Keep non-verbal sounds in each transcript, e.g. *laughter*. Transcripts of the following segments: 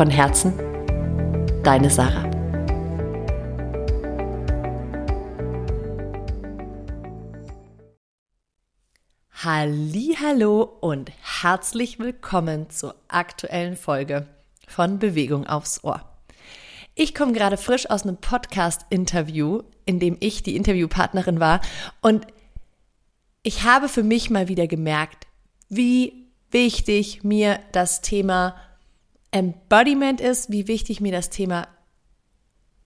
Von Herzen, deine Sarah. Hallo und herzlich willkommen zur aktuellen Folge von Bewegung aufs Ohr. Ich komme gerade frisch aus einem Podcast-Interview, in dem ich die Interviewpartnerin war und ich habe für mich mal wieder gemerkt, wie wichtig mir das Thema Embodiment ist, wie wichtig mir das Thema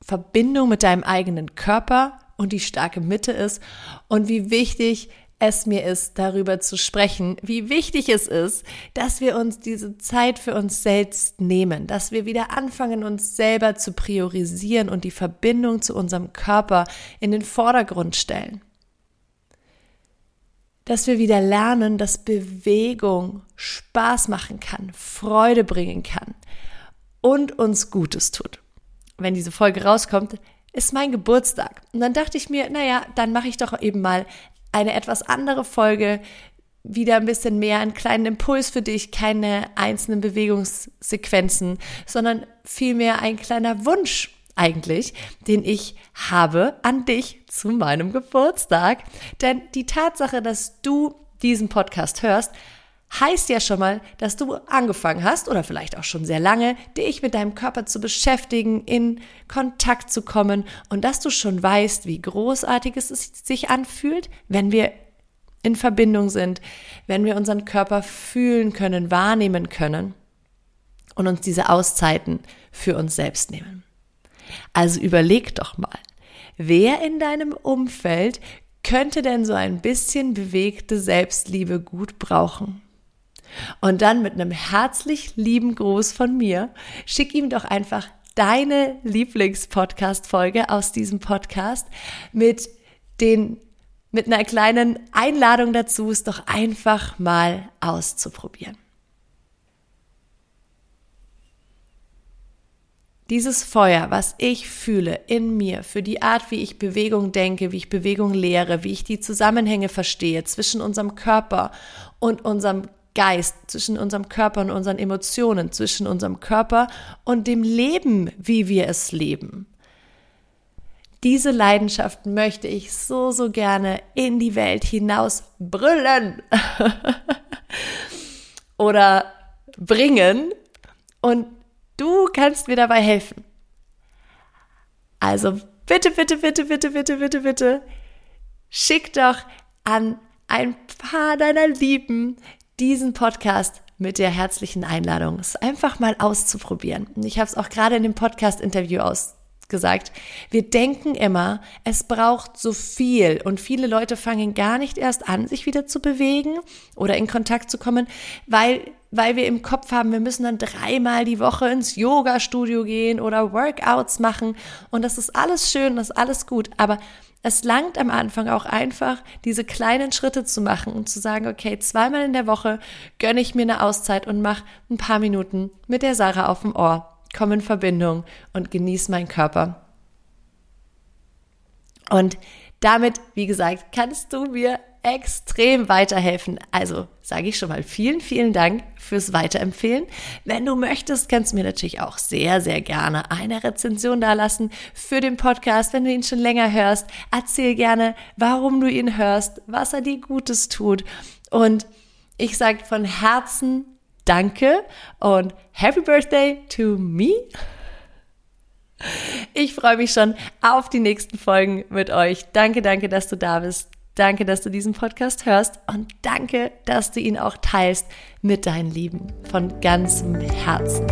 Verbindung mit deinem eigenen Körper und die starke Mitte ist und wie wichtig es mir ist, darüber zu sprechen, wie wichtig es ist, dass wir uns diese Zeit für uns selbst nehmen, dass wir wieder anfangen, uns selber zu priorisieren und die Verbindung zu unserem Körper in den Vordergrund stellen dass wir wieder lernen, dass Bewegung Spaß machen kann, Freude bringen kann und uns Gutes tut. Wenn diese Folge rauskommt, ist mein Geburtstag. Und dann dachte ich mir, naja, dann mache ich doch eben mal eine etwas andere Folge, wieder ein bisschen mehr einen kleinen Impuls für dich, keine einzelnen Bewegungssequenzen, sondern vielmehr ein kleiner Wunsch eigentlich, den ich habe an dich zu meinem Geburtstag. Denn die Tatsache, dass du diesen Podcast hörst, heißt ja schon mal, dass du angefangen hast oder vielleicht auch schon sehr lange, dich mit deinem Körper zu beschäftigen, in Kontakt zu kommen und dass du schon weißt, wie großartig es sich anfühlt, wenn wir in Verbindung sind, wenn wir unseren Körper fühlen können, wahrnehmen können und uns diese Auszeiten für uns selbst nehmen. Also überleg doch mal, wer in deinem Umfeld könnte denn so ein bisschen bewegte Selbstliebe gut brauchen? Und dann mit einem herzlich lieben Gruß von mir, schick ihm doch einfach deine Lieblingspodcast-Folge aus diesem Podcast mit den mit einer kleinen Einladung dazu, es doch einfach mal auszuprobieren. Dieses Feuer, was ich fühle in mir, für die Art, wie ich Bewegung denke, wie ich Bewegung lehre, wie ich die Zusammenhänge verstehe zwischen unserem Körper und unserem Geist, zwischen unserem Körper und unseren Emotionen, zwischen unserem Körper und dem Leben, wie wir es leben. Diese Leidenschaft möchte ich so, so gerne in die Welt hinaus brüllen *laughs* oder bringen. Und Du kannst mir dabei helfen. Also bitte, bitte, bitte, bitte, bitte, bitte, bitte, schick doch an ein paar deiner Lieben diesen Podcast mit der herzlichen Einladung, es einfach mal auszuprobieren. Und ich habe es auch gerade in dem Podcast-Interview ausgesagt. Wir denken immer, es braucht so viel und viele Leute fangen gar nicht erst an, sich wieder zu bewegen oder in Kontakt zu kommen, weil weil wir im Kopf haben, wir müssen dann dreimal die Woche ins Yoga-Studio gehen oder Workouts machen. Und das ist alles schön, das ist alles gut. Aber es langt am Anfang auch einfach, diese kleinen Schritte zu machen und zu sagen, okay, zweimal in der Woche gönne ich mir eine Auszeit und mache ein paar Minuten mit der Sarah auf dem Ohr, komm in Verbindung und genieß meinen Körper. Und damit, wie gesagt, kannst du mir extrem weiterhelfen. Also sage ich schon mal vielen, vielen Dank fürs Weiterempfehlen. Wenn du möchtest, kannst du mir natürlich auch sehr, sehr gerne eine Rezension dalassen für den Podcast. Wenn du ihn schon länger hörst, erzähl gerne, warum du ihn hörst, was er dir Gutes tut. Und ich sage von Herzen Danke und Happy Birthday to me. Ich freue mich schon auf die nächsten Folgen mit euch. Danke, danke, dass du da bist. Danke, dass du diesen Podcast hörst und danke, dass du ihn auch teilst mit deinen Lieben von ganzem Herzen.